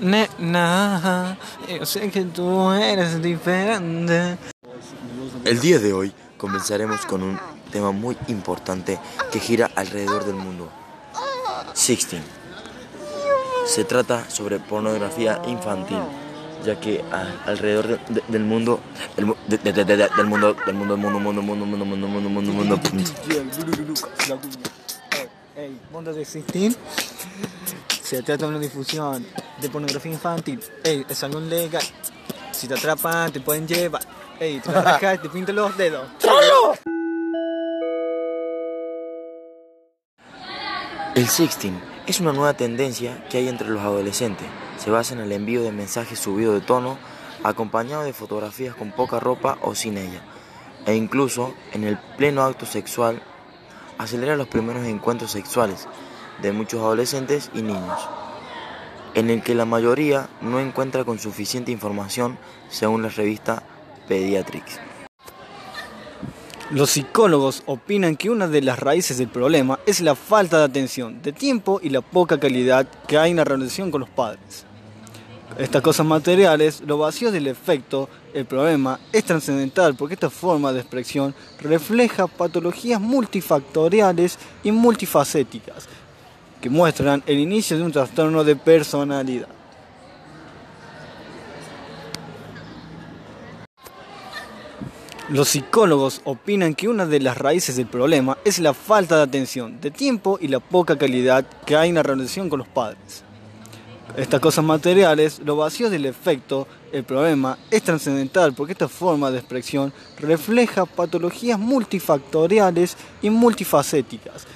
Nena, yo sé que tú eres diferente. El día de hoy comenzaremos con un tema muy importante que gira alrededor del mundo. Sixteen. Se trata sobre pornografía infantil, ya que a- alrededor de- de- del mundo, del, de- de- de- de- del mundo, del mundo, mundo, mundo, mundo, mundo, mundo, mundo, mundo, mundo, mundo. Mundo de existir. Se trata de una difusión de pornografía infantil. Ey, es algo legal. Si te atrapan, te pueden llevar. Ey, te atracan, te pintan los dedos. El sexting es una nueva tendencia que hay entre los adolescentes. Se basa en el envío de mensajes subidos de tono, acompañado de fotografías con poca ropa o sin ella, e incluso en el pleno acto sexual acelera los primeros encuentros sexuales de muchos adolescentes y niños, en el que la mayoría no encuentra con suficiente información según la revista Pediatrics. Los psicólogos opinan que una de las raíces del problema es la falta de atención, de tiempo y la poca calidad que hay en la relación con los padres. Estas cosas materiales, lo vacío del efecto, el problema es trascendental porque esta forma de expresión refleja patologías multifactoriales y multifacéticas que muestran el inicio de un trastorno de personalidad. Los psicólogos opinan que una de las raíces del problema es la falta de atención, de tiempo y la poca calidad que hay en la relación con los padres. Estas cosas materiales, lo vacío del efecto, el problema es trascendental porque esta forma de expresión refleja patologías multifactoriales y multifacéticas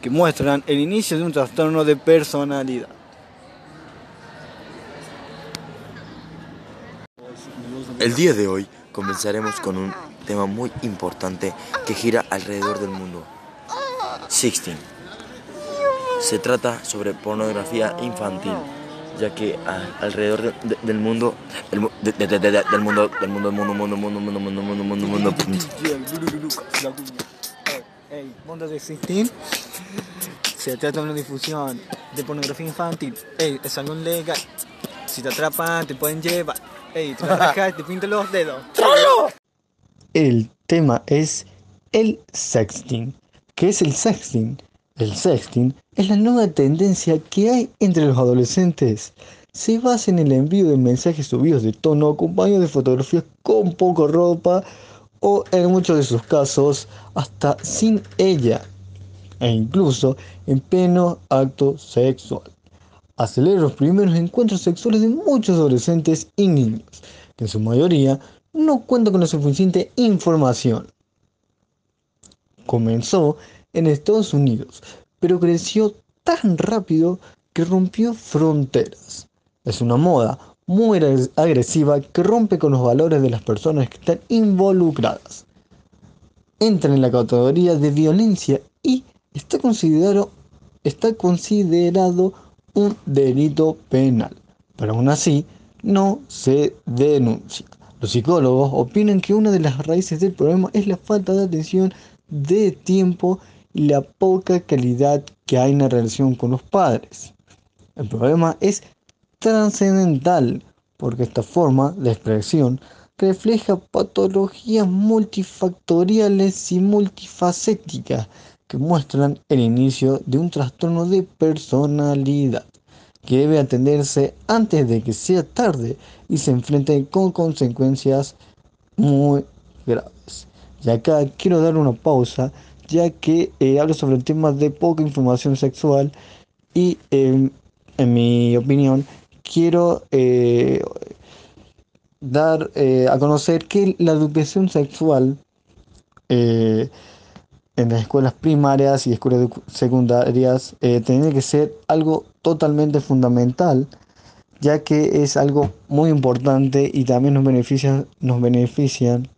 que muestran el inicio de un trastorno de personalidad. El día de hoy comenzaremos con un tema muy importante que gira alrededor del mundo. Sixteen. Se trata sobre pornografía infantil, ya que alrededor de- de- del mundo, del, mu- de- de- de- de- del mundo, del mundo, mundo, mundo, mundo, mundo, mundo, mundo, mundo, mundo. Ey, mundo de existir. Se trata de una difusión de pornografía infantil. Ey, es algo legal. Si te atrapan, te pueden llevar. Ey, te atracan, te pintan los dedos. El tema es el sexting. ¿Qué es el sexting? El sexting es la nueva tendencia que hay entre los adolescentes. Se basa en el envío de mensajes subidos de tono acompañados de fotografías con poca ropa o en muchos de sus casos hasta sin ella e incluso en pleno acto sexual. Acelera los primeros encuentros sexuales de muchos adolescentes y niños, que en su mayoría no cuentan con la suficiente información. Comenzó en Estados Unidos, pero creció tan rápido que rompió fronteras. Es una moda muy agres- agresiva que rompe con los valores de las personas que están involucradas. Entra en la categoría de violencia y está considerado, está considerado un delito penal, pero aún así no se denuncia. Los psicólogos opinan que una de las raíces del problema es la falta de atención, de tiempo y la poca calidad que hay en la relación con los padres. El problema es trascendental porque esta forma de expresión refleja patologías multifactoriales y multifacéticas que muestran el inicio de un trastorno de personalidad que debe atenderse antes de que sea tarde y se enfrente con consecuencias muy graves. Y acá quiero dar una pausa ya que eh, hablo sobre el tema de poca información sexual y eh, en mi opinión quiero eh, dar eh, a conocer que la educación sexual eh, en las escuelas primarias y escuelas secundarias tiene que ser algo totalmente fundamental ya que es algo muy importante y también nos beneficia, nos benefician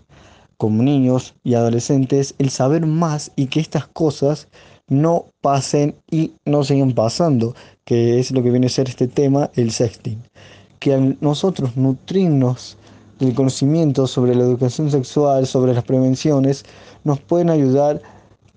como niños y adolescentes el saber más y que estas cosas no pasen y no sigan pasando, que es lo que viene a ser este tema, el sexting. Que al nosotros nutrirnos del conocimiento sobre la educación sexual, sobre las prevenciones, nos pueden ayudar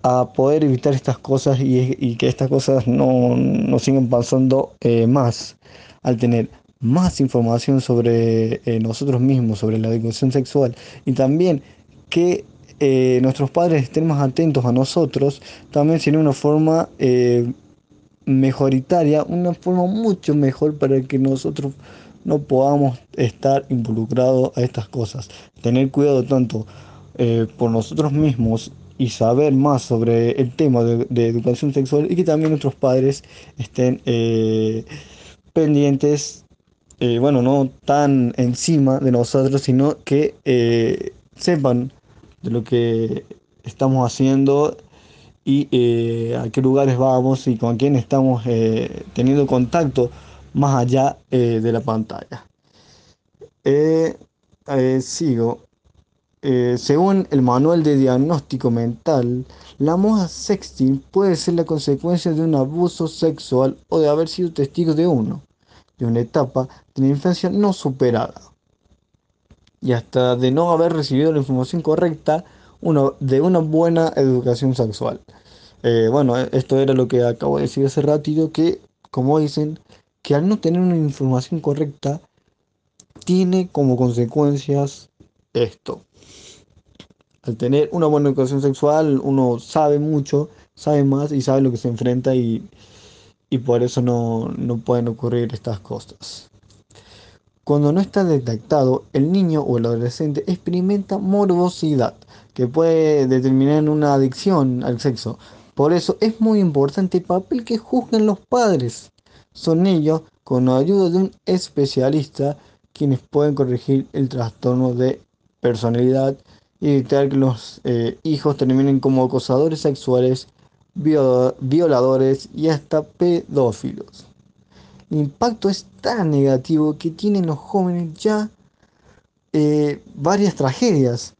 a poder evitar estas cosas y, que estas cosas no, no sigan pasando eh, más. Al tener más información sobre eh, nosotros mismos, sobre la educación sexual y también que eh, nuestros padres estén más atentos a nosotros, también sería una forma eh, mejoritaria, una forma mucho mejor para que nosotros no podamos estar involucrados a estas cosas. Tener cuidado tanto por nosotros mismos y saber más sobre el tema de, educación sexual y que también nuestros padres estén pendientes eh, bueno, no tan encima de nosotros, sino que eh, sepan de lo que estamos haciendo y eh, a qué lugares vamos y con quién estamos teniendo contacto más allá de la pantalla. sigo. según el manual de diagnóstico mental, la moda sexting puede ser la consecuencia de un abuso sexual o de haber sido testigo de uno de una etapa de la infancia no superada y hasta de no haber recibido la información correcta de una buena educación sexual. Eh, bueno, esto era lo que acabo de decir hace ratito, que como dicen, que al no tener una información correcta, tiene como consecuencias esto. Al tener una buena educación sexual, uno sabe mucho, sabe más y sabe lo que se enfrenta y, y por eso no, pueden ocurrir estas cosas. Cuando no está detectado, el niño o el adolescente experimenta morbosidad, que puede determinar una adicción al sexo. Por eso es muy importante el papel que juzguen los padres. Son ellos, con la ayuda de un especialista, quienes pueden corregir el trastorno de personalidad y evitar que los eh, hijos terminen como acosadores sexuales violadores y hasta pedófilos. El impacto es tan negativo que tienen los jóvenes ya eh, varias tragedias.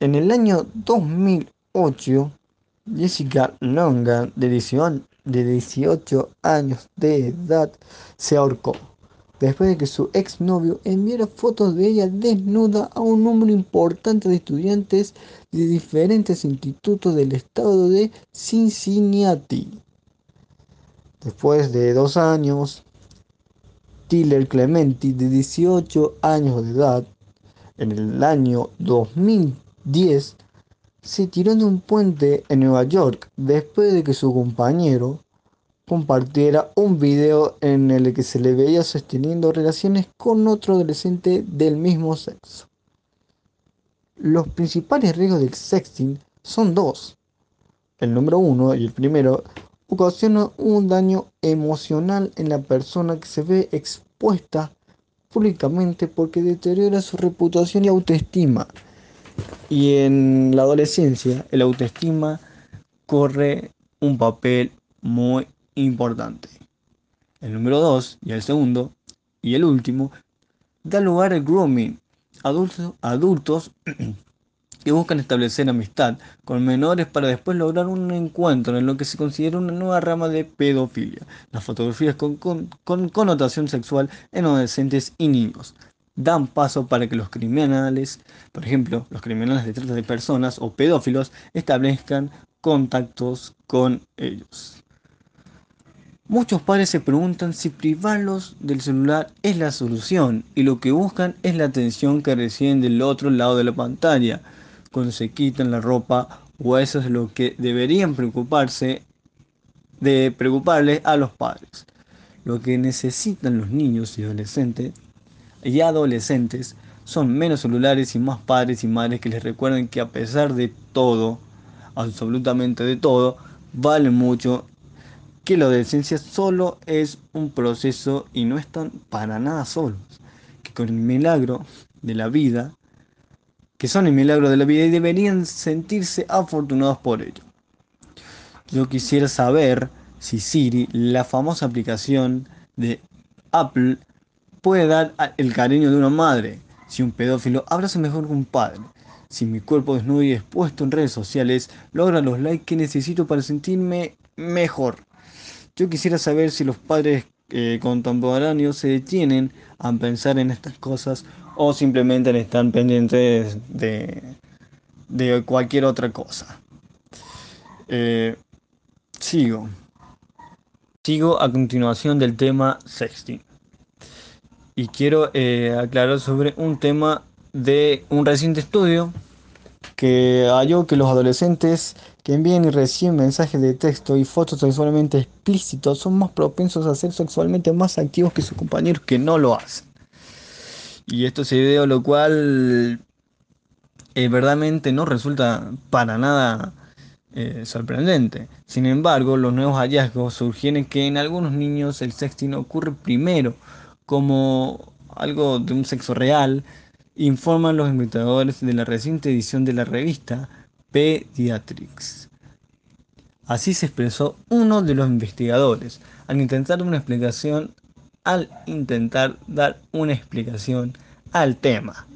En el año 2008, Jessica Longa, de 18 años de edad, se ahorcó después de que su exnovio enviara fotos de ella desnuda a un número importante de estudiantes de diferentes institutos del estado de Cincinnati. Después de dos años, Tiller Clementi, de 18 años de edad, en el año 2010, se tiró de un puente en Nueva York después de que su compañero compartiera un video en el que se le veía sosteniendo relaciones con otro adolescente del mismo sexo. Los principales riesgos del sexting son dos. El número uno y el primero ocasiona un daño emocional en la persona que se ve expuesta públicamente porque deteriora su reputación y autoestima. Y en la adolescencia, el autoestima corre un papel muy importante. El número 2 y el segundo y el último da lugar al grooming. Adultos buscan establecer amistad con menores para después lograr un encuentro en lo que se considera una nueva rama de pedofilia, las fotografías con, con, con connotación sexual en adolescentes y niños. Dan paso para que los criminales, por ejemplo, los criminales de trata de personas o pedófilos, establezcan contactos con ellos. Muchos padres se preguntan si privarlos del celular es la solución y lo que buscan es la atención que reciben del otro lado de la pantalla cuando se la ropa o eso es lo que deberían preocuparse de preocuparles a los padres. Lo que necesitan los niños y adolescentes y adolescentes son menos celulares y más padres y madres que les recuerden que a pesar de todo, absolutamente de todo, valen mucho que la adolescencia solo es un proceso y no están para nada solos, que con el milagro de la vida, que son el milagro de la vida y deberían sentirse afortunados por ello. Yo quisiera saber si Siri, la famosa aplicación de Apple, puede dar el cariño de una madre, si un pedófilo abraza mejor que un padre, si mi cuerpo desnudo y expuesto en redes sociales logra los likes que necesito para sentirme mejor. Yo quisiera saber si los padres eh, contemporáneos se detienen a pensar en estas cosas o simplemente están pendientes de, de cualquier otra cosa. Eh, sigo. Sigo a continuación del tema sexting. Y quiero eh, aclarar sobre un tema de un reciente estudio que halló que los adolescentes que envían y reciben mensajes de texto y fotos sexualmente explícitos son más propensos a ser sexualmente más activos que sus compañeros que no lo hacen. Y esto se a lo cual eh, verdaderamente no resulta para nada eh, sorprendente. Sin embargo, los nuevos hallazgos sugieren que en algunos niños el sexting ocurre primero como algo de un sexo real, informan los investigadores de la reciente edición de la revista Pediatrics. Así se expresó uno de los investigadores al intentar una explicación al intentar dar una explicación al tema.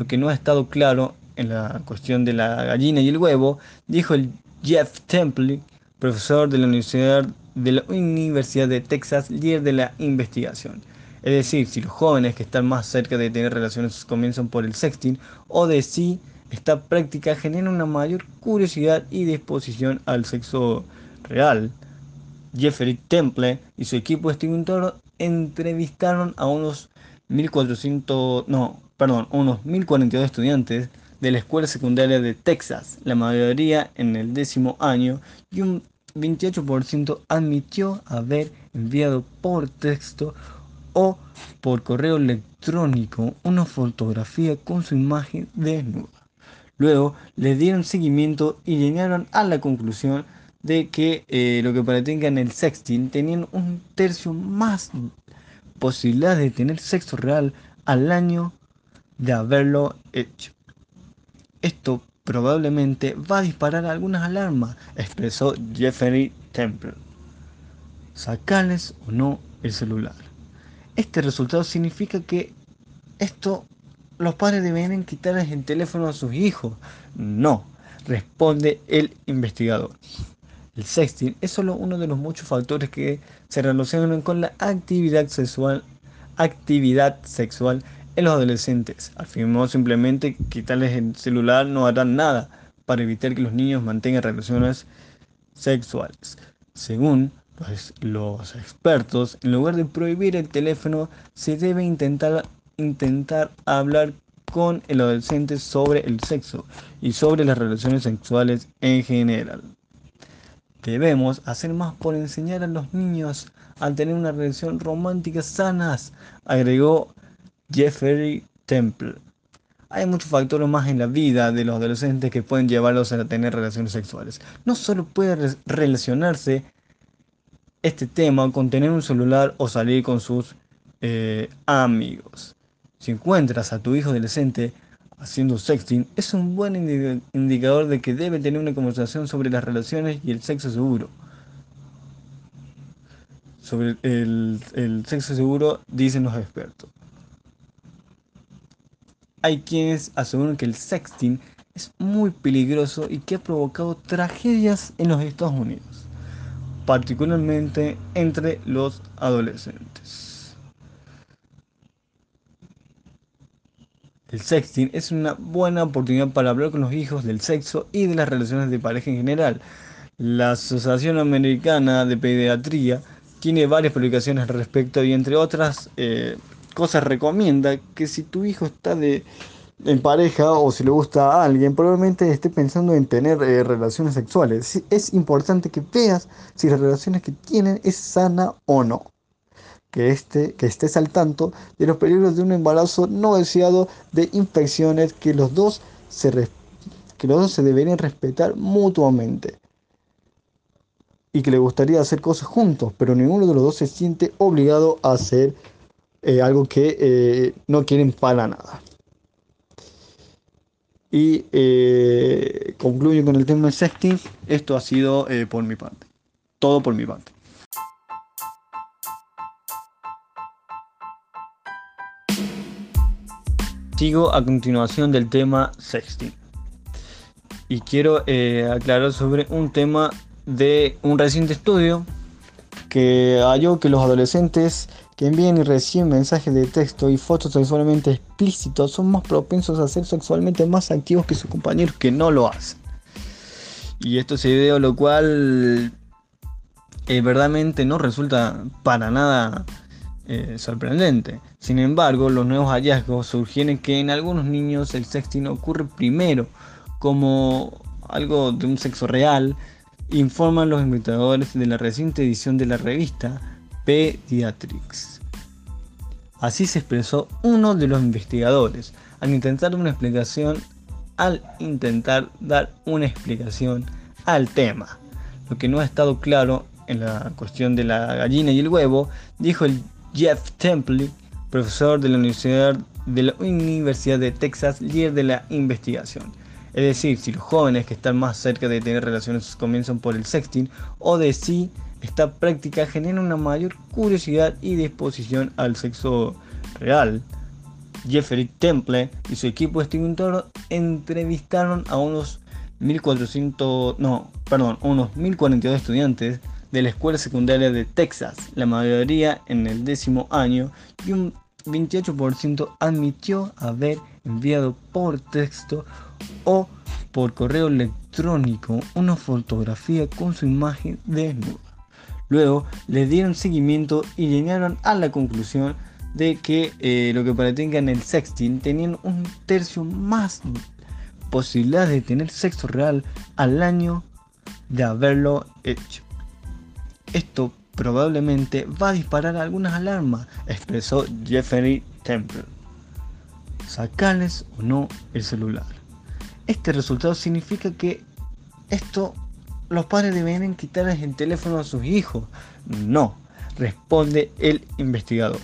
Lo que no ha estado claro en la cuestión de la gallina y el huevo, dijo el Jeff Temple, profesor de la Universidad de, la Universidad de Texas, líder de la investigación. Es decir, si los jóvenes que están más cerca de tener relaciones comienzan por el sexting o de si esta práctica genera una mayor curiosidad y disposición al sexo real. Jeffrey Temple y su equipo entrevistaron a unos 1400, no, perdón, unos 1042 estudiantes de la escuela secundaria de Texas, la mayoría en el décimo año, y un 28% admitió haber enviado por texto o por correo electrónico una fotografía con su imagen desnuda. Luego le dieron seguimiento y llegaron a la conclusión de que eh, lo que practican el sexting tenían un tercio más posibilidad de tener sexo real al año de haberlo hecho. Esto probablemente va a disparar algunas alarmas, expresó Jeffrey Temple. Sacarles o no el celular. Este resultado significa que esto los padres deberían quitarles el teléfono a sus hijos. No, responde el investigador. El sexting es solo uno de los muchos factores que se relacionan con la actividad sexual, actividad sexual en los adolescentes. Afirmó simplemente quitarles el celular no harán nada para evitar que los niños mantengan relaciones sexuales. Según pues los expertos, en lugar de prohibir el teléfono, se debe intentar, intentar hablar con el adolescente sobre el sexo y sobre las relaciones sexuales en general. Debemos hacer más por enseñar a los niños a tener una relación romántica sanas, agregó Jeffrey Temple. Hay muchos factores más en la vida de los adolescentes que pueden llevarlos a tener relaciones sexuales. No solo puede relacionarse este tema con tener un celular o salir con sus eh, amigos. Si encuentras a tu hijo adolescente haciendo sexting, es un buen indicador de que debe tener una conversación sobre las relaciones y el sexo seguro. Sobre el, el sexo seguro, dicen los expertos. Hay quienes aseguran que el sexting es muy peligroso y que ha provocado tragedias en los Estados Unidos particularmente entre los adolescentes. El sexting es una buena oportunidad para hablar con los hijos del sexo y de las relaciones de pareja en general. La Asociación Americana de Pediatría tiene varias publicaciones al respecto y entre otras eh, cosas recomienda que si tu hijo está de en pareja o si le gusta a alguien, probablemente esté pensando en tener eh, relaciones sexuales. Es importante que veas si las relaciones que tienen es sana o no. Que, este, que estés al tanto de los peligros de un embarazo no deseado, de infecciones, que los dos se, que los dos se deberían respetar mutuamente. Y que le gustaría hacer cosas juntos, pero ninguno de los dos se siente obligado a hacer eh, algo que eh, no quieren para nada. Y eh, concluyo con el tema de sexting. Esto ha sido por mi parte. Todo por mi parte. Sigo a continuación del tema sexting. Y quiero eh, aclarar sobre un tema de un reciente estudio que halló que los adolescentes que envían y reciben mensajes de texto y fotos sexualmente explícitos son más propensos a ser sexualmente más activos que sus compañeros que no lo hacen. Y esto se a lo cual eh, verdaderamente no resulta para nada eh, sorprendente. Sin embargo, los nuevos hallazgos sugieren que en algunos niños el sexting ocurre primero como algo de un sexo real, informan los investigadores de la reciente edición de la revista Pediatrics. Así se expresó uno de los investigadores al intentar una explicación al intentar dar una explicación al tema. Lo que no ha estado claro en la cuestión de la gallina y el huevo, dijo el Jeff Temple, profesor de la Universidad de, Texas, líder de la investigación. Es decir, si los jóvenes que están más cerca de tener relaciones comienzan por el sexting o de si esta práctica genera una mayor curiosidad y disposición al sexo real. Jeffrey Temple y su equipo de entrevistaron a unos 1400, no, perdón, unos 1042 estudiantes de la escuela secundaria de Texas, la mayoría en el décimo año, y un 28% admitió haber enviado por texto o por correo electrónico una fotografía con su imagen desnuda. Luego le dieron seguimiento y llegaron a la conclusión de que eh, lo que pretendían el sexting tenían un tercio más posibilidad de tener sexo real al año de haberlo hecho. Esto probablemente va a disparar algunas alarmas, expresó Jeffrey Temple. Sacarles o no el celular. Este resultado significa que esto los padres deberían quitarles el teléfono a sus hijos. No, responde el investigador.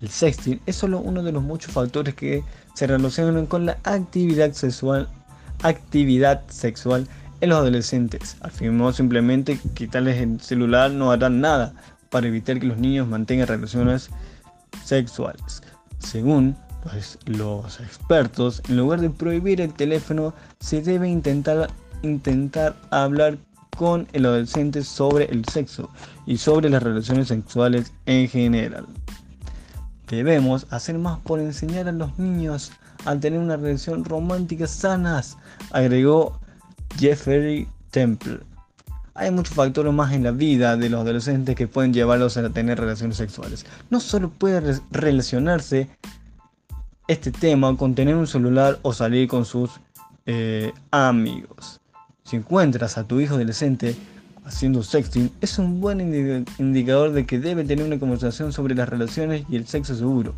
El sexting es solo uno de los muchos factores que se relacionan con la actividad sexual, actividad sexual en los adolescentes. Afirmó simplemente quitarles el celular no harán nada para evitar que los niños mantengan relaciones sexuales. Según pues, los expertos, en lugar de prohibir el teléfono, se debe intentar, intentar hablar con el adolescente sobre el sexo y sobre las relaciones sexuales en general. Debemos hacer más por enseñar a los niños a tener una relación romántica sanas, agregó Jeffrey Temple. Hay muchos factores más en la vida de los adolescentes que pueden llevarlos a tener relaciones sexuales. No solo puede relacionarse este tema con tener un celular o salir con sus eh, amigos. Si encuentras a tu hijo adolescente haciendo sexting, es un buen indicador de que debe tener una conversación sobre las relaciones y el sexo seguro.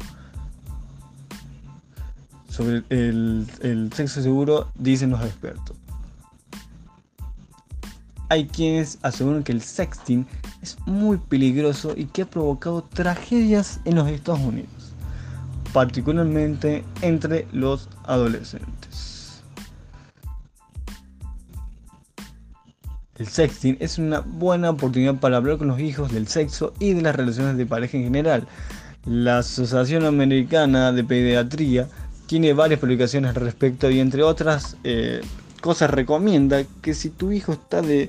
Sobre el, el sexo seguro, dicen los expertos. Hay quienes aseguran que el sexting es muy peligroso y que ha provocado tragedias en los Estados Unidos, particularmente entre los adolescentes. El sexting es una buena oportunidad para hablar con los hijos del sexo y de las relaciones de pareja en general. La Asociación Americana de Pediatría tiene varias publicaciones al respecto y entre otras eh, cosas recomienda que si tu hijo está de,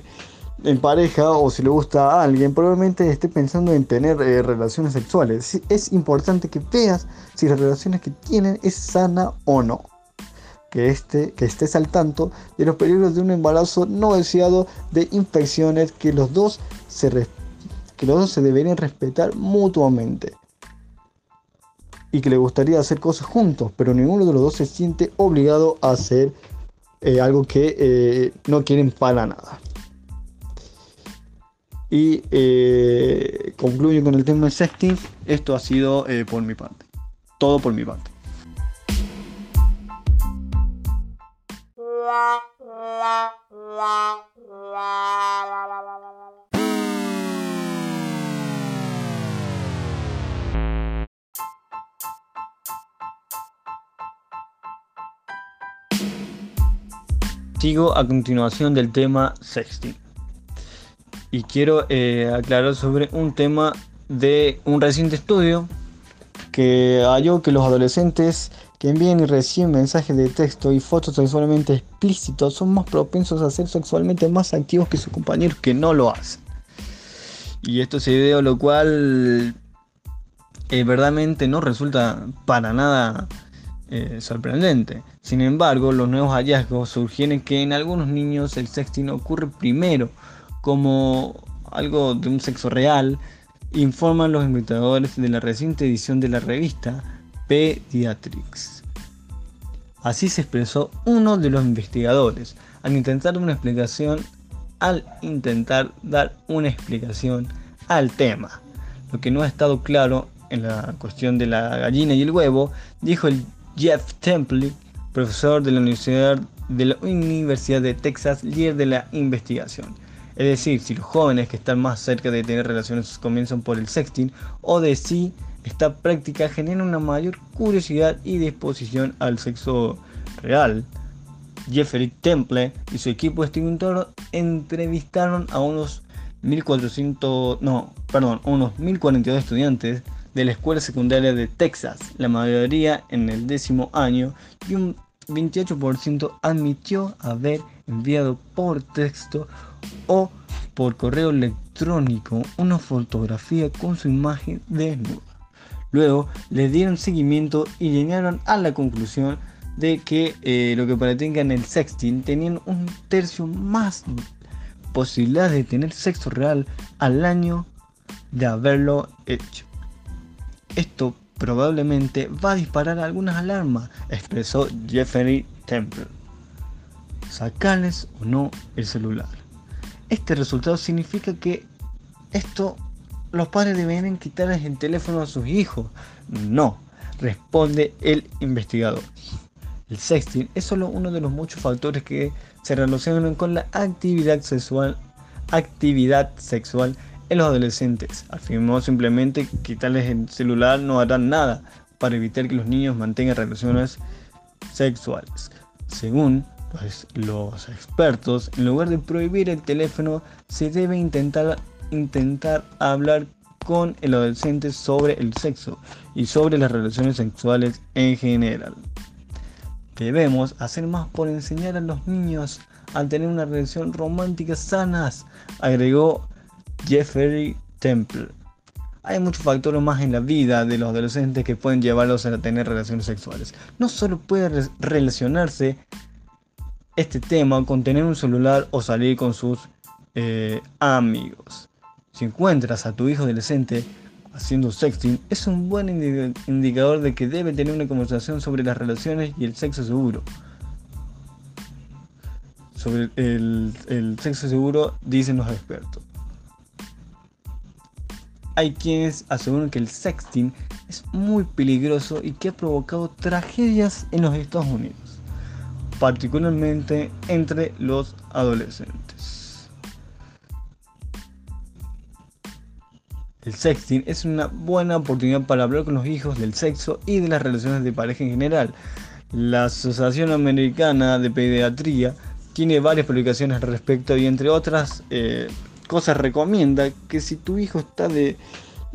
en pareja o si le gusta a alguien, probablemente esté pensando en tener eh, relaciones sexuales. Es importante que veas si las relaciones que tienen es sana o no. Que, este, que estés al tanto de los peligros de un embarazo no deseado, de infecciones, que los dos se, que los dos se deberían respetar mutuamente. Y que le gustaría hacer cosas juntos, pero ninguno de los dos se siente obligado a hacer eh, algo que eh, no quieren para nada. Y eh, concluyo con el tema de sexting. Esto ha sido por mi parte. Todo por mi parte. Sigo a continuación del tema sexting. Y quiero eh, aclarar sobre un tema de un reciente estudio que halló que los adolescentes que envían y reciben mensajes de texto y fotos sexualmente explícitos son más propensos a ser sexualmente más activos que sus compañeros que no lo hacen. Y esto se dio lo cual eh, verdaderamente no resulta para nada eh, sorprendente. Sin embargo, los nuevos hallazgos sugieren que en algunos niños el sexting ocurre primero como algo de un sexo real, informan los investigadores de la reciente edición de la revista Pediatrics. Así se expresó uno de los investigadores al intentar una explicación al intentar dar una explicación al tema. Lo que no ha estado claro en la cuestión de la gallina y el huevo, dijo el Jeff Temple, profesor de la Universidad de, la Universidad de Texas, líder de la investigación. Es decir, si los jóvenes que están más cerca de tener relaciones comienzan por el sexting o de si esta práctica genera una mayor curiosidad y disposición al sexo real. Jeffrey Temple y su equipo de entrevistaron a unos 1400, no, perdón, unos 1042 estudiantes de la escuela secundaria de Texas, la mayoría en el décimo año, y un 28% admitió haber enviado por texto o por correo electrónico una fotografía con su imagen desnuda. Luego le dieron seguimiento y llegaron a la conclusión de que eh, lo que practican el sexting tenían un tercio más posibilidad de tener sexo real al año de haberlo hecho. Esto probablemente va a disparar algunas alarmas, expresó Jeffrey Temple. Sacarles o no el celular. Este resultado significa que esto los padres deberían quitarles el teléfono a sus hijos. No, responde el investigador. El sexting es solo uno de los muchos factores que se relacionan con la actividad sexual, actividad sexual en los adolescentes. Afirmó simplemente quitarles el celular no harán nada para evitar que los niños mantengan relaciones sexuales. Según pues, los expertos, en lugar de prohibir el teléfono, se debe intentar, intentar hablar con el adolescente sobre el sexo y sobre las relaciones sexuales en general. Debemos hacer más por enseñar a los niños a tener una relación romántica sanas, agregó Jeffrey Temple. Hay muchos factores más en la vida de los adolescentes que pueden llevarlos a tener relaciones sexuales. No solo puede relacionarse este tema con tener un celular o salir con sus eh, amigos. Si encuentras a tu hijo adolescente haciendo sexting, es un buen indicador de que debe tener una conversación sobre las relaciones y el sexo seguro. Sobre el sexo seguro dicen los expertos hay quienes aseguran que el sexting es muy peligroso y que ha provocado tragedias en los Estados Unidos, particularmente entre los adolescentes. El sexting es una buena oportunidad para hablar con los hijos del sexo y de las relaciones de pareja en general. La Asociación Americana de Pediatría tiene varias publicaciones al respecto y entre otras eh, cosas recomienda que si tu hijo está de,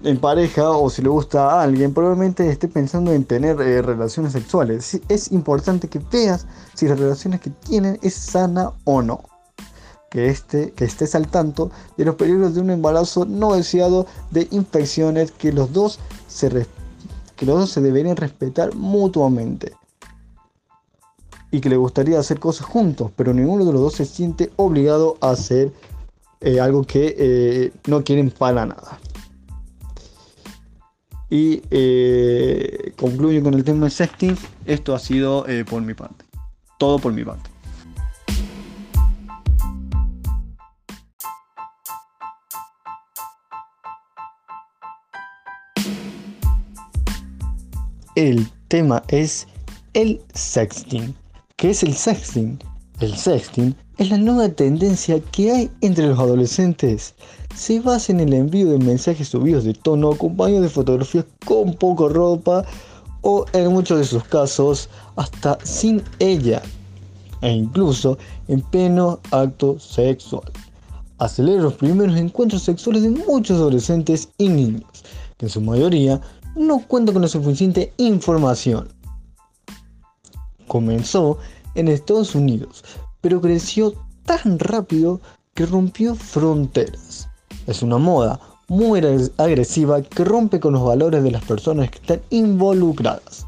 en pareja o si le gusta a alguien, probablemente esté pensando en tener eh, relaciones sexuales. Es importante que veas si las relaciones que tienen es sana o no. Que, este, que estés al tanto de los peligros de un embarazo no deseado, de infecciones, que los dos se, que los dos se deberían respetar mutuamente. Y que le gustaría hacer cosas juntos, pero ninguno de los dos se siente obligado a hacer eh, algo que eh, no quieren para nada. Y eh, concluyo con el tema de sexting. Esto ha sido por mi parte. Todo por mi parte. El tema es el sexting. ¿Qué es el sexting? El sexting es la nueva tendencia que hay entre los adolescentes. Se basa en el envío de mensajes subidos de tono acompañados de fotografías con poco ropa o en muchos de sus casos hasta sin ella e incluso en pleno acto sexual. Acelera los primeros encuentros sexuales de muchos adolescentes y niños, que en su mayoría no cuentan con la suficiente información. Comenzó en Estados Unidos, pero creció tan rápido que rompió fronteras. Es una moda muy agresiva que rompe con los valores de las personas que están involucradas.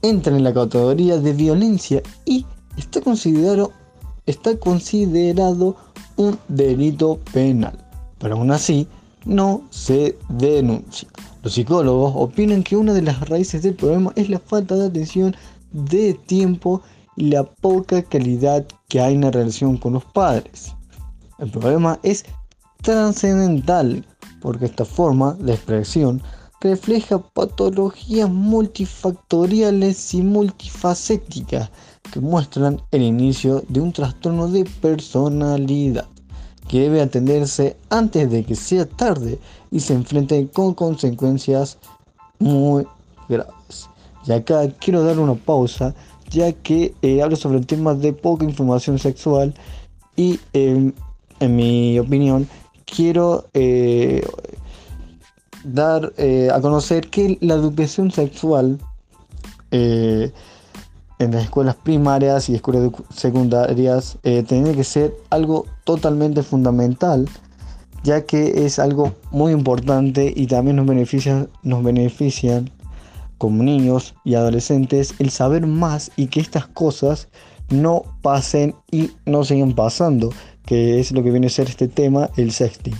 Entra en la categoría de violencia y está considerado, un delito penal. Pero aún así, no se denuncia. Los psicólogos opinan que una de las raíces del problema es la falta de atención, de tiempo la poca calidad que hay en la relación con los padres. El problema es trascendental porque esta forma de expresión refleja patologías multifactoriales y multifacéticas que muestran el inicio de un trastorno de personalidad que debe atenderse antes de que sea tarde y se enfrente con consecuencias muy graves. Y acá quiero dar una pausa ya que eh, hablo sobre el tema de poca información sexual y em, en mi opinión quiero eh, dar eh, a conocer que la educación sexual en las escuelas primarias y escuelas secundarias tiene que ser algo totalmente fundamental ya que es algo muy importante y también nos beneficia, nos benefician como niños y adolescentes el saber más y que estas cosas no pasen y no sigan pasando, que es lo que viene a ser este tema, el sexting.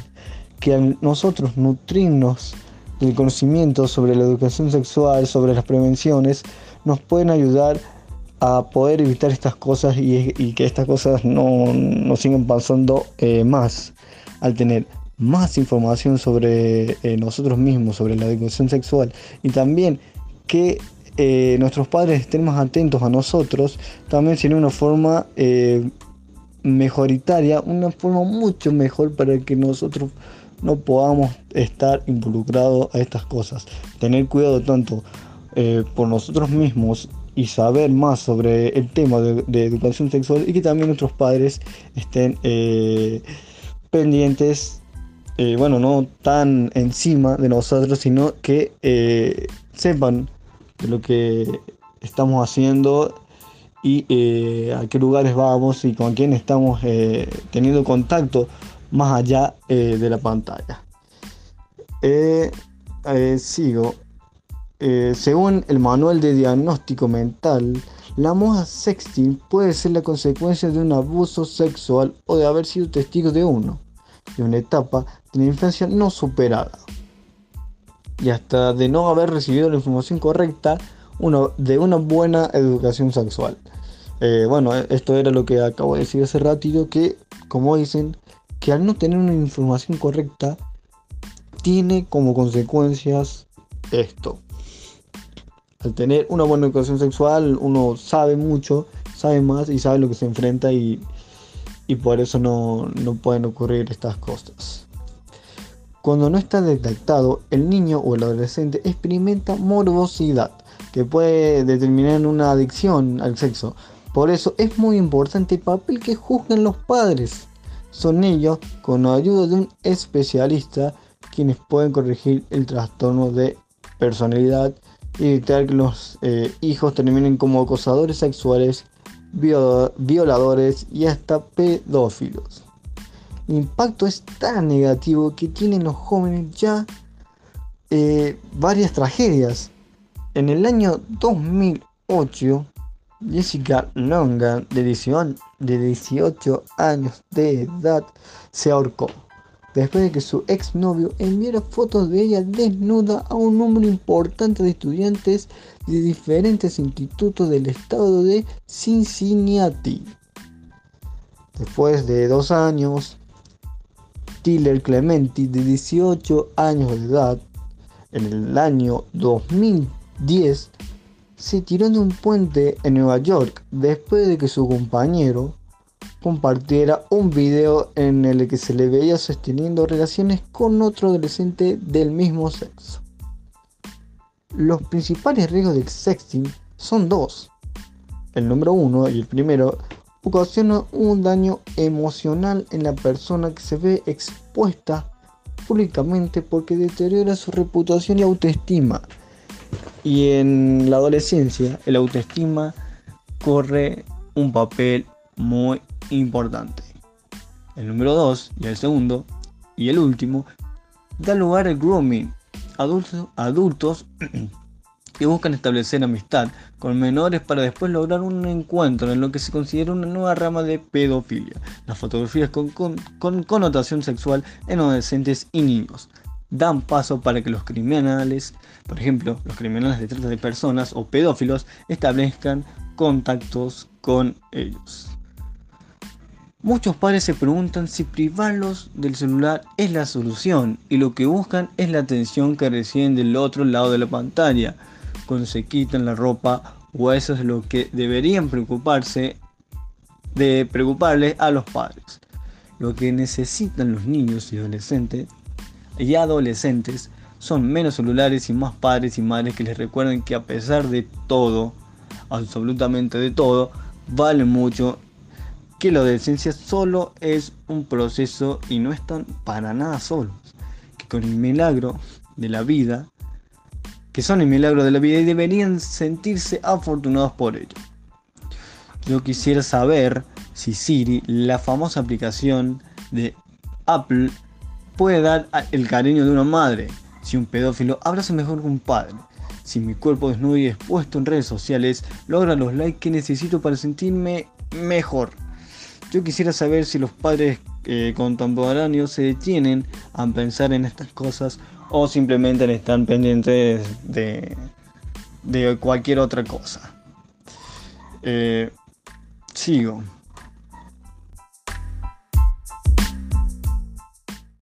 Que al nosotros nutrirnos del conocimiento sobre la educación sexual, sobre las prevenciones, nos pueden ayudar a poder evitar estas cosas y, que estas cosas no, no sigan pasando eh, más. Al tener más información sobre eh, nosotros mismos, sobre la educación sexual y también que eh, nuestros padres estén más atentos a nosotros, también sería una forma eh, mejoritaria, una forma mucho mejor para que nosotros no podamos estar involucrados a estas cosas. Tener cuidado tanto eh, por nosotros mismos y saber más sobre el tema de, educación sexual y que también nuestros padres estén pendientes, bueno, no tan encima de nosotros, sino que sepan de lo que estamos haciendo y eh, a qué lugares vamos y con quién estamos eh, teniendo contacto más allá eh, de la pantalla. sigo. según el manual de diagnóstico mental, la moda sexting puede ser la consecuencia de un abuso sexual o de haber sido testigo de uno, de una etapa de la infancia no superada y hasta de no haber recibido la información correcta de una buena educación sexual. Eh, bueno, esto era lo que acabo de decir hace ratito, que como dicen, que al no tener una información correcta, tiene como consecuencias esto. Al tener una buena educación sexual, uno sabe mucho, sabe más y sabe lo que se enfrenta y, y por eso no, no pueden ocurrir estas cosas. Cuando no está detectado, el niño o el adolescente experimenta morbosidad, que puede determinar una adicción al sexo. Por eso es muy importante el papel que juzgan los padres. Son ellos, con la ayuda de un especialista, quienes pueden corregir el trastorno de personalidad y evitar que los eh, hijos terminen como acosadores sexuales, violadores y hasta pedófilos impacto es tan negativo que tienen los jóvenes ya eh, varias tragedias. En el año 2008, Jessica Longa, de 18, de 18 años de edad, se ahorcó después de que su exnovio enviara fotos de ella desnuda a un número importante de estudiantes de diferentes institutos del estado de Cincinnati. Después de dos años, Tiller Clementi, de 18 años de edad, en el año 2010, se tiró de un puente en Nueva York después de que su compañero compartiera un video en el que se le veía sosteniendo relaciones con otro adolescente del mismo sexo. Los principales riesgos de sexting son dos. El número uno y el primero ocasiona un daño emocional en la persona que se ve expuesta públicamente porque deteriora su reputación y autoestima. Y en la adolescencia, el autoestima corre un papel muy importante. El número 2 y el segundo y el último da lugar al grooming. Adultos, adultos y buscan establecer amistad con menores para después lograr un encuentro en lo que se considera una nueva rama de pedofilia, las fotografías con, connotación sexual en adolescentes y niños. Dan paso para que los criminales, por ejemplo, los criminales de trata de personas o pedófilos, establezcan contactos con ellos. Muchos padres se preguntan si privarlos del celular es la solución y lo que buscan es la atención que reciben del otro lado de la pantalla cuando se quitan la ropa o eso es lo que deberían preocuparse de preocuparles a los padres. Lo que necesitan los niños y adolescentes y adolescentes son menos celulares y más padres y madres que les recuerden que a pesar de todo, absolutamente de todo, vale mucho que la adolescencia solo es un proceso y no están para nada solos. Que con el milagro de la vida que son el milagro de la vida y deberían sentirse afortunados por ello. Yo quisiera saber si Siri, la famosa aplicación de Apple, puede dar el cariño de una madre, si un pedófilo abraza mejor que un padre, si mi cuerpo desnudo y expuesto en redes sociales logra los likes que necesito para sentirme mejor. Yo quisiera saber si los padres eh, contemporáneos se detienen a pensar en estas cosas o simplemente están pendientes de, de cualquier otra cosa. Eh, sigo.